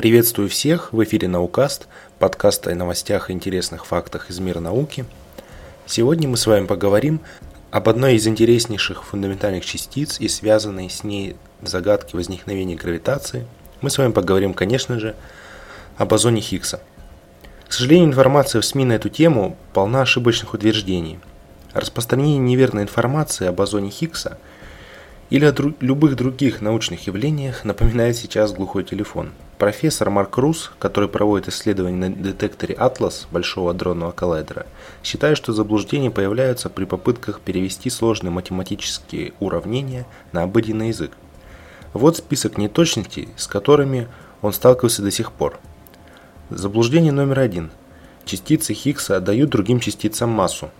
Приветствую всех, в эфире Наукаст, подкаст о новостях и интересных фактах из мира науки. Сегодня мы с вами поговорим об одной из интереснейших фундаментальных частиц и связанной с ней загадки возникновения гравитации. Мы с вами поговорим, конечно же, о бозоне Хиггса. К сожалению, информация в СМИ на эту тему полна ошибочных утверждений. Распространение неверной информации о бозоне Хиггса или о дру- любых других научных явлениях напоминает сейчас глухой телефон – Профессор Марк Рус, который проводит исследования на детекторе Atlas Большого адронного коллайдера, считает, что заблуждения появляются при попытках перевести сложные математические уравнения на обыденный язык. Вот список неточностей, с которыми он сталкивался до сих пор. Заблуждение номер один. Частицы Хиггса дают другим частицам массу.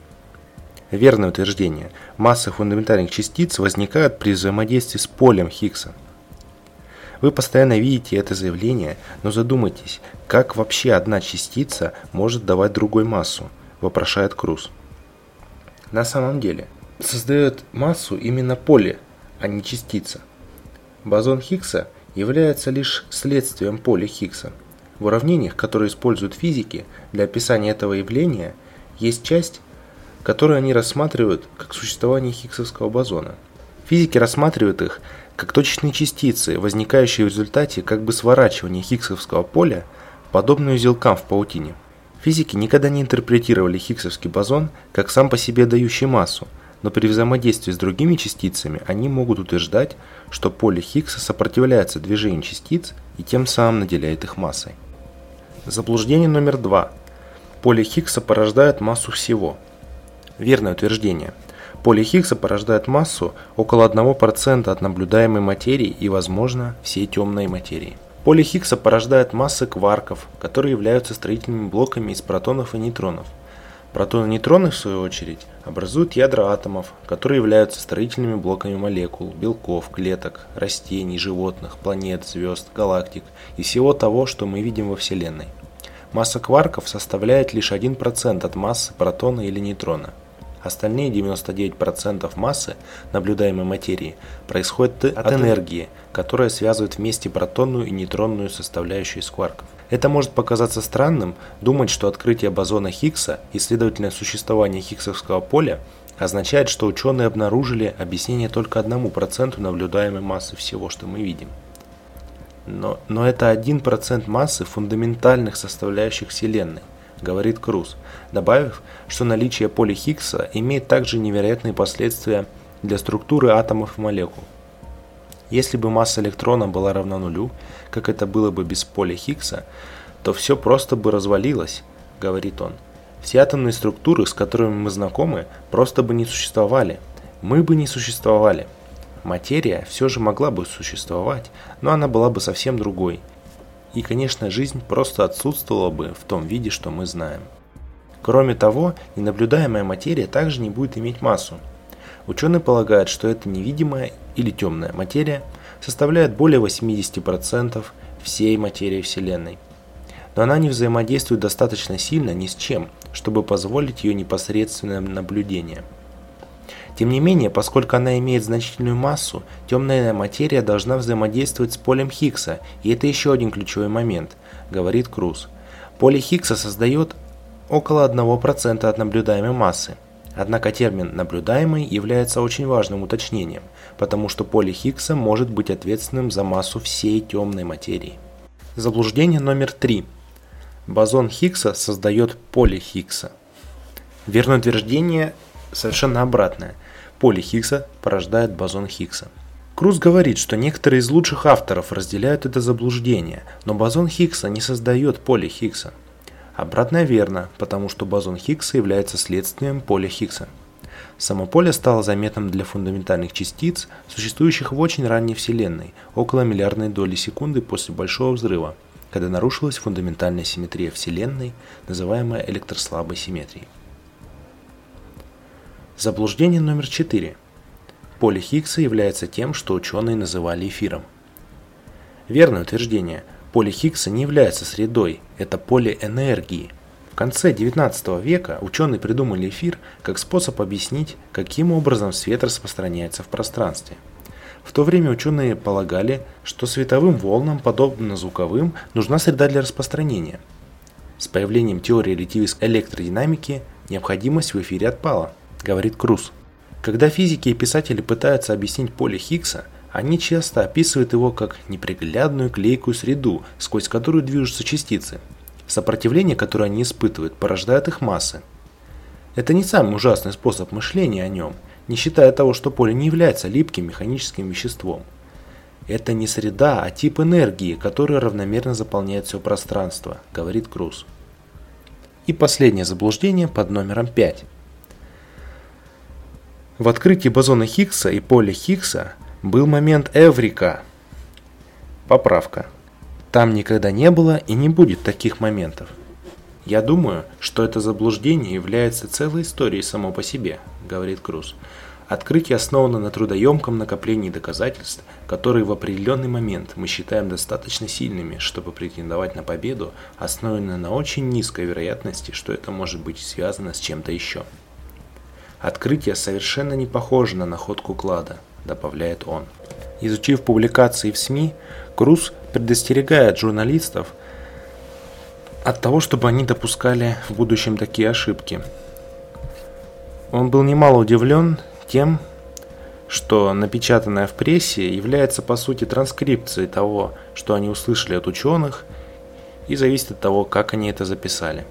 Верное утверждение. Массы фундаментальных частиц возникают при взаимодействии с полем Хиггса – вы постоянно видите это заявление, но задумайтесь, как вообще одна частица может давать другой массу, вопрошает Круз. На самом деле, создает массу именно поле, а не частица. Бозон Хиггса является лишь следствием поля Хиггса. В уравнениях, которые используют физики для описания этого явления, есть часть, которую они рассматривают как существование Хиггсовского бозона. Физики рассматривают их как точечные частицы, возникающие в результате как бы сворачивания Хиггсовского поля, подобные узелкам в паутине. Физики никогда не интерпретировали Хиггсовский бозон как сам по себе дающий массу, но при взаимодействии с другими частицами они могут утверждать, что поле Хиггса сопротивляется движению частиц и тем самым наделяет их массой. Заблуждение номер два. Поле Хиггса порождает массу всего. Верное утверждение – Поле Хиггса порождает массу около 1% от наблюдаемой материи и, возможно, всей темной материи. Поле Хиггса порождает массы кварков, которые являются строительными блоками из протонов и нейтронов. Протоны и нейтроны, в свою очередь, образуют ядра атомов, которые являются строительными блоками молекул, белков, клеток, растений, животных, планет, звезд, галактик и всего того, что мы видим во Вселенной. Масса кварков составляет лишь 1% от массы протона или нейтрона. Остальные 99% массы наблюдаемой материи происходят от энергии, которая связывает вместе протонную и нейтронную составляющую из кварков. Это может показаться странным, думать, что открытие бозона Хиггса и, следовательно, существование Хиггсовского поля означает, что ученые обнаружили объяснение только одному проценту наблюдаемой массы всего, что мы видим. Но, но это 1% массы фундаментальных составляющих Вселенной – говорит Круз, добавив, что наличие поля Хиггса имеет также невероятные последствия для структуры атомов и молекул. Если бы масса электрона была равна нулю, как это было бы без поля Хиггса, то все просто бы развалилось, говорит он. Все атомные структуры, с которыми мы знакомы, просто бы не существовали. Мы бы не существовали. Материя все же могла бы существовать, но она была бы совсем другой, и, конечно, жизнь просто отсутствовала бы в том виде, что мы знаем. Кроме того, ненаблюдаемая материя также не будет иметь массу. Ученые полагают, что эта невидимая или темная материя составляет более 80% всей материи Вселенной. Но она не взаимодействует достаточно сильно ни с чем, чтобы позволить ее непосредственное наблюдение – тем не менее, поскольку она имеет значительную массу, темная материя должна взаимодействовать с полем Хиггса, и это еще один ключевой момент, говорит Круз. Поле Хиггса создает около 1% от наблюдаемой массы. Однако термин «наблюдаемый» является очень важным уточнением, потому что поле Хиггса может быть ответственным за массу всей темной материи. Заблуждение номер три. Бозон Хиггса создает поле Хиггса. Верное утверждение совершенно обратное – поле Хиггса порождает бозон Хиггса. Круз говорит, что некоторые из лучших авторов разделяют это заблуждение, но бозон Хиггса не создает поле Хиггса. Обратно верно, потому что бозон Хиггса является следствием поля Хиггса. Само поле стало заметным для фундаментальных частиц, существующих в очень ранней Вселенной, около миллиардной доли секунды после Большого Взрыва, когда нарушилась фундаментальная симметрия Вселенной, называемая электрослабой симметрией. Заблуждение номер 4. Поле Хиггса является тем, что ученые называли эфиром. Верное утверждение. Поле Хиггса не является средой, это поле энергии. В конце 19 века ученые придумали эфир как способ объяснить, каким образом свет распространяется в пространстве. В то время ученые полагали, что световым волнам, подобно звуковым, нужна среда для распространения. С появлением теории релятивистской электродинамики необходимость в эфире отпала, говорит Круз. Когда физики и писатели пытаются объяснить поле Хиггса, они часто описывают его как неприглядную клейкую среду, сквозь которую движутся частицы. Сопротивление, которое они испытывают, порождает их массы. Это не самый ужасный способ мышления о нем – не считая того, что поле не является липким механическим веществом. Это не среда, а тип энергии, который равномерно заполняет все пространство, говорит Круз. И последнее заблуждение под номером 5. В открытии бозона Хиггса и поля Хиггса был момент Эврика. Поправка. Там никогда не было и не будет таких моментов. Я думаю, что это заблуждение является целой историей само по себе, говорит Круз. Открытие основано на трудоемком накоплении доказательств, которые в определенный момент мы считаем достаточно сильными, чтобы претендовать на победу, основанные на очень низкой вероятности, что это может быть связано с чем-то еще. Открытие совершенно не похоже на находку клада, добавляет он. Изучив публикации в СМИ, Круз предостерегает журналистов от того, чтобы они допускали в будущем такие ошибки. Он был немало удивлен тем, что напечатанное в прессе является по сути транскрипцией того, что они услышали от ученых, и зависит от того, как они это записали.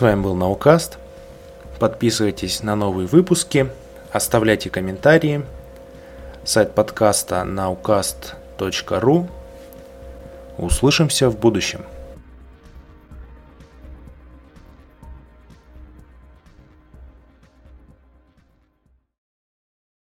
С вами был Наукаст. Подписывайтесь на новые выпуски, оставляйте комментарии. Сайт подкаста naukast.ru. Услышимся в будущем.